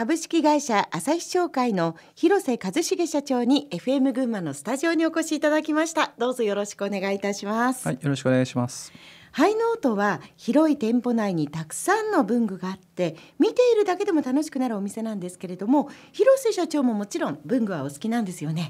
株式会社朝日商会の広瀬和重社長に FM 群馬のスタジオにお越しいただきました。どうぞよろしくお願いいたします。はいよろしくお願いします。ハイノートは広い店舗内にたくさんの文具があって見ているだけでも楽しくなるお店なんですけれども広瀬社長ももちろん文具はお好きなんですよね。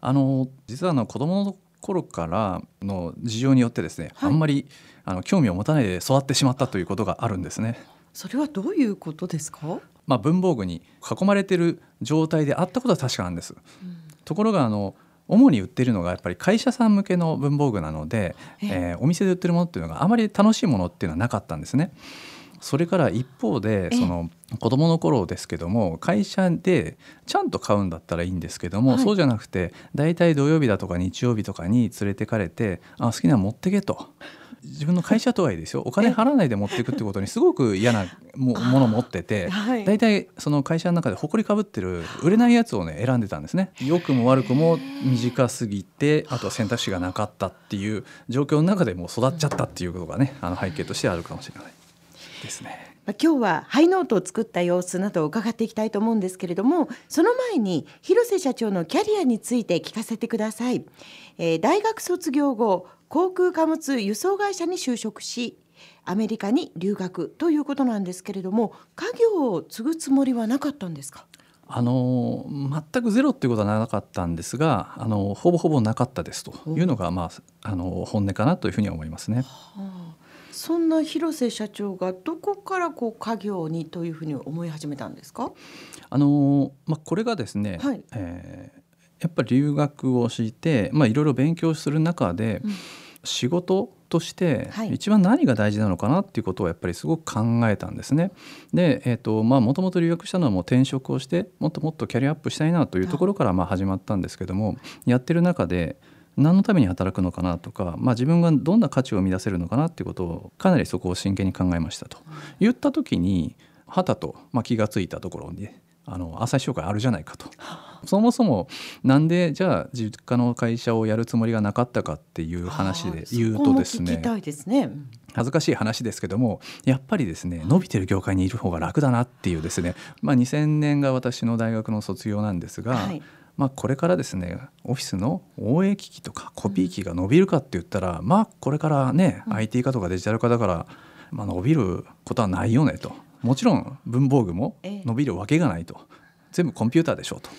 あの実はあの子供の頃からの事情によってですね、はい、あんまりあの興味を持たないで育ってしまったということがあるんですね。それはどういうことですか？まあ、文房具に囲まれている状態であったことは確かなんです。うん、ところがあの主に売っているのがやっぱり会社さん向けの文房具なので、えー、お店で売ってるものっていうのがあまり楽しいものっていうのはなかったんですね。それから一方でその子供の頃ですけども会社でちゃんと買うんだったらいいんですけども、はい、そうじゃなくて大体土曜日だとか日曜日とかに連れてかれて「あ好きなの持ってけ」と。自分の会社とはいえですよお金払わないで持っていくってことにすごく嫌なものを持ってて、はい、大体その会社の中で埃かぶってる売れないやつをね選んでたんですね。良くも悪くも短すぎてあとは選択肢がなかったっていう状況の中でもう育っちゃったっていうことがねあの背景としてあるかもしれないですね。今日はハイノートを作った様子などを伺っていきたいと思うんですけれどもその前に広瀬社長のキャリアについて聞かせてください、えー、大学卒業後航空貨物輸送会社に就職しアメリカに留学ということなんですけれども家業を継ぐつもりはなかったんですか？あの全くゼロっていうことはなかったんですがあのほぼほぼなかったですというのが、まあ、あの本音かなというふうに思いますね。はあそんな広瀬社長がどこからこう家業にというふうに思い始めたんですか？あの、まあ、これがですね、はい、えー、やっぱり留学をして、まあ、いろいろ勉強する中で、うん、仕事として一番何が大事なのかなっていうことをやっぱりすごく考えたんですね。で、えーとまあ、もともと留学したのはもう転職をしてもっともっとキャリアアップしたいなというところからまあ始まったんですけどもやってる中で何のために働くのかなとか、まあ、自分がどんな価値を生み出せるのかなっていうことをかなりそこを真剣に考えましたと。言った時にはたと、まあ、気が付いたところにあの朝日商会あるじゃないかと。そもそもなんでじゃあ実家の会社をやるつもりがなかったかっていう話で言うとですね。恥ずかしい話ですけどもやっぱりですね伸びてる業界にいる方が楽だなっていうですね、まあ、2000年が私の大学の卒業なんですが、はい、まあ、これからですねオフィスの応援機器とかコピー機が伸びるかって言ったら、まあこれからね、うん、IT 化とかデジタル化だから、まあ、伸びることはないよねと。もちろん文房具も伸びるわけがないと。全部コンピューターでしょうと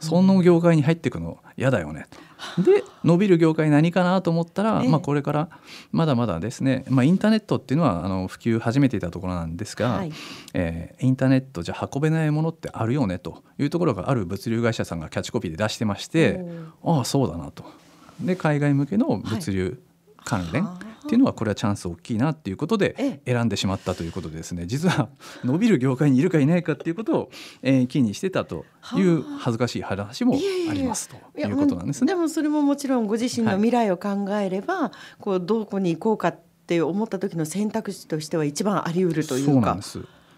その業界に入っていくの嫌だよね。と。で伸びる業界何かなと思ったら、まあ、これからまだまだですね、まあ、インターネットっていうのはあの普及始めていたところなんですが、はい、えー、インターネットじゃ運べないものってあるよねというところがある物流会社さんがキャッチコピーで出してましてああそうだなと。で海外向けの物流関連、はいっていうのはこれはチャンス大きいなっていうことで選んでしまったということでですね実は伸びる業界にいるかいないかっていうことを、えにしてたという恥ずかしい話もありますということなんですね。でもそれももちろんご自身の未来を考えれば、はい、こうどこに行こうかって思った時の選択肢としては一番あり得るというか。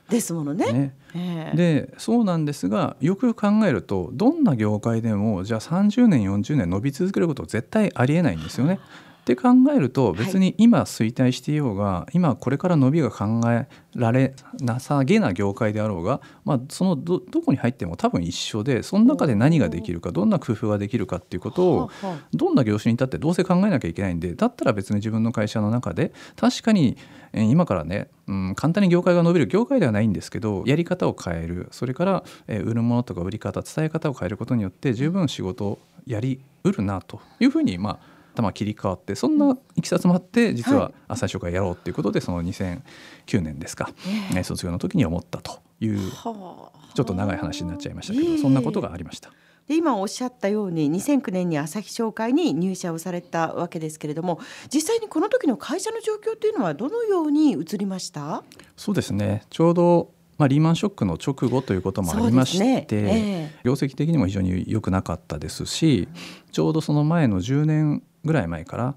ですものね。ねえー、でそうなんですがよくよく考えるとどんな業界でもじゃあ30年40年伸び続けること絶対ありえないんですよね。って考えると別に今衰退していようが、はい、今これから伸びが考えられなさげな業界であろうが、まあ、そのどどこに入っても多分一緒でその中で何ができるかどんな工夫ができるかっていうことをどんな業種に至ってどうせ考えなきゃいけないんでだったら別に自分の会社の中で確かに今からね、うん、簡単に業界が伸びる業界ではないんですけどやり方を変えるそれから、え売るものとか売り方伝え方を変えることによって十分仕事をやりうるなというふうにまあ頭切り替わってそんないきさつもあって実は朝日商会やろうっていうことでその2009年ですか、え。卒業の時に思ったというちょっと長い話になっちゃいましたけど、そんなことがありました。で今おっしゃったように2009年に朝日商会に入社をされたわけですけれども実際にこの時の会社の状況というのはどのように移りました？そうですね。ちょうどまあ、リーマンショックの直後ということもありまして、ね。えー、業績的にも非常に良くなかったですしちょうどその前の10年ぐらい前から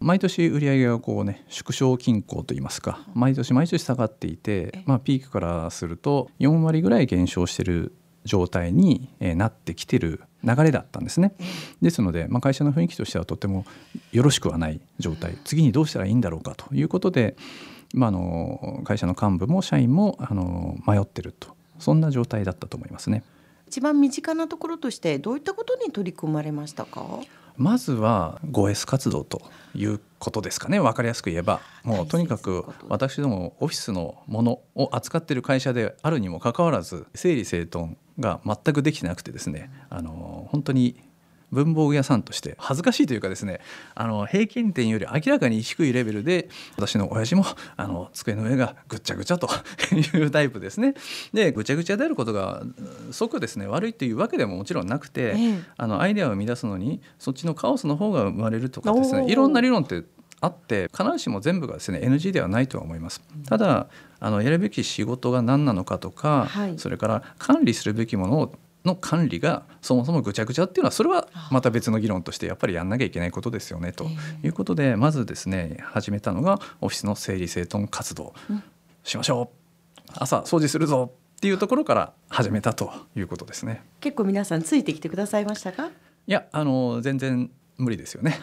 毎年売上がこうね縮小均衡といいますか毎年毎年下がっていて、まあ、ピークからすると4割ぐらい減少している状態になってきてる流れだったんですね。ですので、まあ、会社の雰囲気としてはとてもよろしくはない状態。次にどうしたらいいんだろうかということで、まあ、あの会社の幹部も社員もあの迷ってると。そんな状態だったと思いますね。一番身近なところとしてどういったことに取り組まれましたか？まずは 5S 活動ということですかね。分かりやすく言えば。もうと。にかく私どもオフィスのものを扱っている会社であるにもかかわらず整理整頓が全くできてなくてですね。あの本当に文房具屋さんとして恥ずかしいというかですねあの平均点より明らかに低いレベルで私の親父もあの机の上がぐっちゃぐちゃと いうタイプですね。でぐちゃぐちゃであることが即ですね悪いというわけでももちろんなくて、ええ、あのアイデアを生み出すのにそっちのカオスの方が生まれるとかですねいろんな理論ってあって必ずしも全部がですね NG ではないとは思います。ただあのやるべき仕事が何なのかとか、はい、それから管理するべきものをの管理がそもそもぐちゃぐちゃっていうのはそれはまた別の議論としてやっぱりやんなきゃいけないことですよねということでまずですね始めたのがオフィスの整理整頓活動。しましょう。朝掃除するぞ。っていうところから始めたということですね。結構皆さんついてきてくださいましたか？いやあの全然無理ですよね。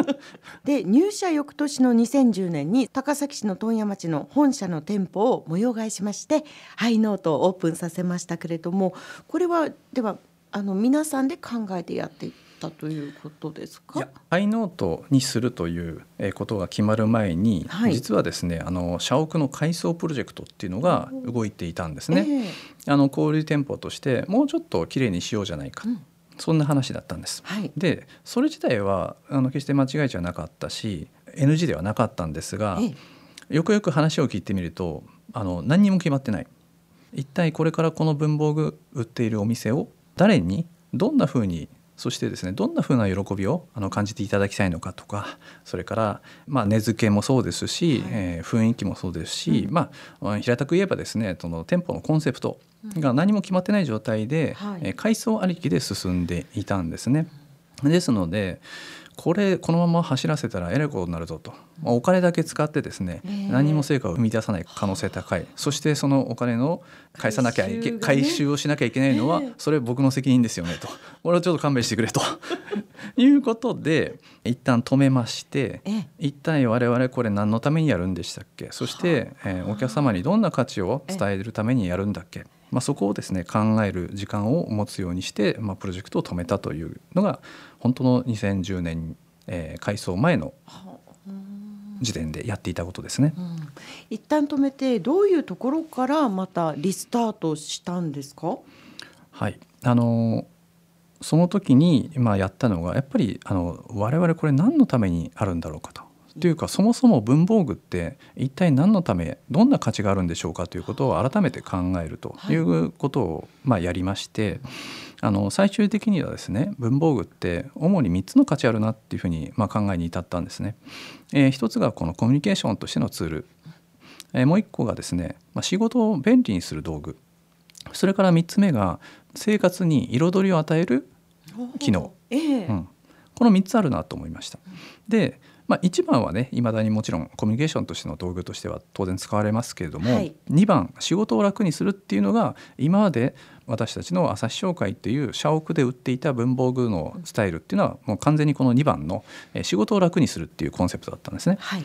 で入社翌年の2010年に高崎市の問屋町の本社の店舗を模様替えしましてハイノートをオープンさせましたけれどもこれはではあの皆さんで考えてやっていったということですか？いやハイノートにするということが決まる前に、はい、実はですねあの社屋の改装プロジェクトっていうのが動いていたんですね。えー、あの小売店舗としてもうちょっときれいにしようじゃないか、うんそんな話だったんです。はい、でそれ自体はあの決して間違いじゃなかったし NG ではなかったんですがよくよく話を聞いてみるとあの何にも決まってない。一体これからこの文房具売っているお店を誰にどんなふうにそしてですねどんなふうな喜びをあの感じていただきたいのかとかそれから、まあ、根付けもそうですし、はい、えー、雰囲気もそうですし、うん、まあ、平たく言えばですねその店舗のコンセプトが何も決まってない状態で、うん、えー、階層ありきで進んでいたんですね。ですのでこれこのまま走らせたらえらいことになるぞと、まあ、お金だけ使ってですね、何も成果を生み出さない可能性高い。そしてそのお金の返さなきゃいけ回収をしなきゃいけないのは、それ僕の責任ですよねと。これはちょっと勘弁してくれと。いうことで一旦止めまして一体我々これ何のためにやるんでしたっけ？そして、えー、お客様にどんな価値を伝えるためにやるんだっけ？まあ、そこをですね考える時間を持つようにして、まあ、プロジェクトを止めたというのが本当の2010年、えー、改装前の時点でやっていたことですね、うん、一旦止めてどういうところからまたリスタートしたんですか？はい。あのその時にまあやったのがやっぱりあの我々これ何のためにあるんだろうかとというかそもそも文房具って一体何のためどんな価値があるんでしょうかということを改めて考えるとい。うことをまあやりまして、あの最終的にはですね文房具って主に3つの価値あるなっていうふうにまあ考えに至ったんですね。えー、一つがこのコミュニケーションとしてのツール、えー、もう一個がですね、まあ、仕事を便利にする道具。それから3つ目が生活に彩りを与える機能、えー、うん、この3つあるなと思いました。でまあ、1番はねいまだにもちろんコミュニケーションとしての道具としては当然使われますけれども、はい、2番仕事を楽にするっていうのが今まで私たちの朝日商会っていう社屋で売っていた文房具のスタイルっていうのはもう完全にこの2番の仕事を楽にするっていうコンセプトだったんですね。はい。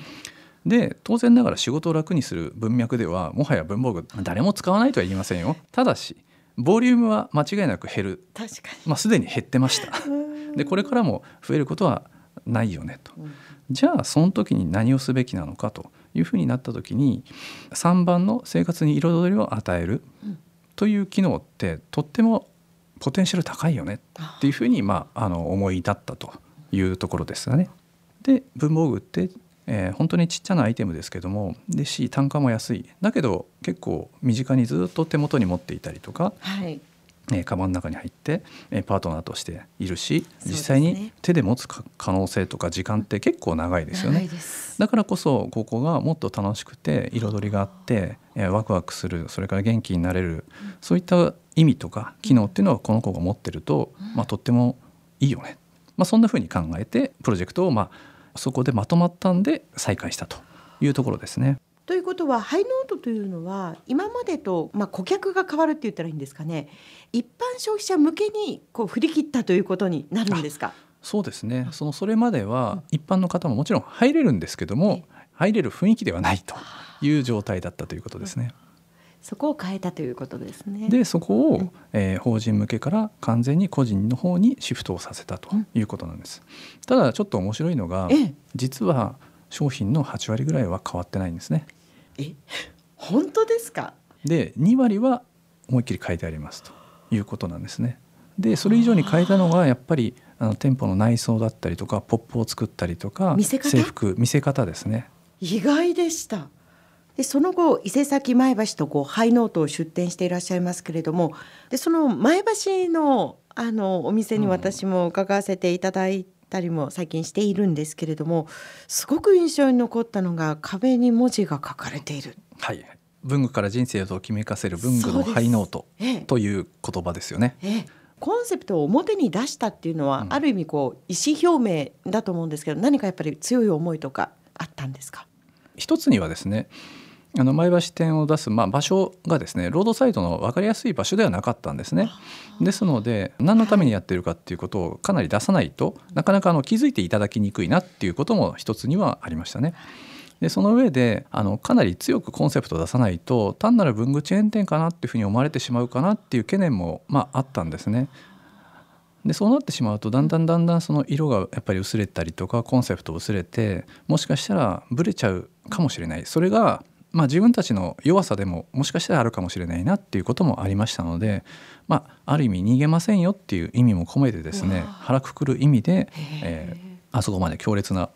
で当然ながら仕事を楽にする文脈ではもはや文房具誰も使わないとは言いませんよ。ただしボリュームは間違いなく減る。確かに、まあ、すでに減ってました。でこれからも増えることはないよねと、うんじゃあその時に何をすべきなのかというふうになった時に3番の生活に彩りを与えるという機能ってとってもポテンシャル高いよねっていうふうに、まあ、あの思い立ったというところですよね。で文房具って、えー、本当にちっちゃなアイテムですけどもでし単価も安いだけど結構身近にずっと手元に持っていたりとか、はい、えー、カバンの中に入って、えー、パートナーとしているし、実際に手で持つ可能性とか時間って結構長いですよね。だからこそここがもっと楽しくて彩りがあって、えー、ワクワクするそれから元気になれる、そういった意味とか機能っていうのはこの子が持ってると、まあ、とってもいいよね、まあ、そんなふうに考えてプロジェクトを、まあ、そこでまとまったんで再開したというところですね。ということはハイノートというのは今までと、まあ、顧客が変わるって言ったらいいんですかね。一般消費者向けにこう振り切ったということになるんですか？そうですね。そのそれまでは一般の方ももちろん入れるんですけども入れる雰囲気ではないという状態だったということですね。そこを変えたということですね。でそこを、うん、えー、法人向けから完全に個人の方にシフトをさせたということなんです。うん、ただちょっと面白いのが、ええ、実は商品の8割ぐらいは変わってないんですね。え本当ですか？で2割は思いっきり変えてありますということなんですね。でそれ以上に変えたのがやっぱりあの店舗の内装だったりとかポップを作ったりとか制服見せ方ですね。意外でした。でその後伊勢崎前橋とこうハイノートを出店していらっしゃいますけれどもでその前橋のあのお店に私も伺わせていただいたりも最近しているんですけれどもすごく印象に残ったのが壁に文字が書かれている。はい。文具から人生をときめかせる文具のハイノートという言葉ですよね。ええ。コンセプトを表に出したっていうのは、うん、ある意味こう意思表明だと思うんですけど何かやっぱり強い思いとかあったんですか？一つにはですねあの前橋店を出す、まあ、場所がですねロードサイドの分かりやすい場所ではなかったんですね。ですので何のためにやってるかっていうことをかなり出さないとなかなかあの気づいていただきにくいなっていうことも一つにはありましたね。でその上であのかなり強くコンセプトを出さないと単なる文具チェーン店かなっていうふうに思われてしまうかなっていう懸念も、まあ、あったんですね。でそうなってしまうとだんだんだんだんその色がやっぱり薄れたりとかコンセプト薄れてもしかしたらブレちゃうかもしれないそれがまあ自分たちの弱さでももしかしたらあるかもしれないなっていうこともありましたので、まあ、ある意味逃げませんよっていう意味も込めてですね腹くくる意味で、えー、あそこまで強烈な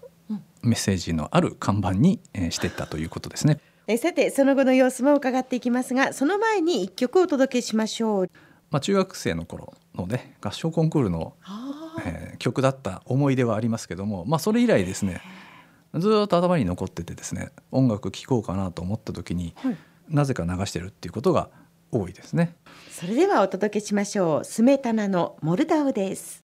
メッセージのある看板に、えー、していったということですね。えさてその後の様子も伺っていきますがその前に一曲お届けしましょう。まあ、中学生の頃のね合唱コンクールの、えー、曲だった思い出はありますけども、まあ、それ以来ですねずっと頭に残っててですね音楽聴こうかなと思った時に、はい、なぜか流してるっていうことが多いですね。それではお届けしましょう。スメタナのモルダウです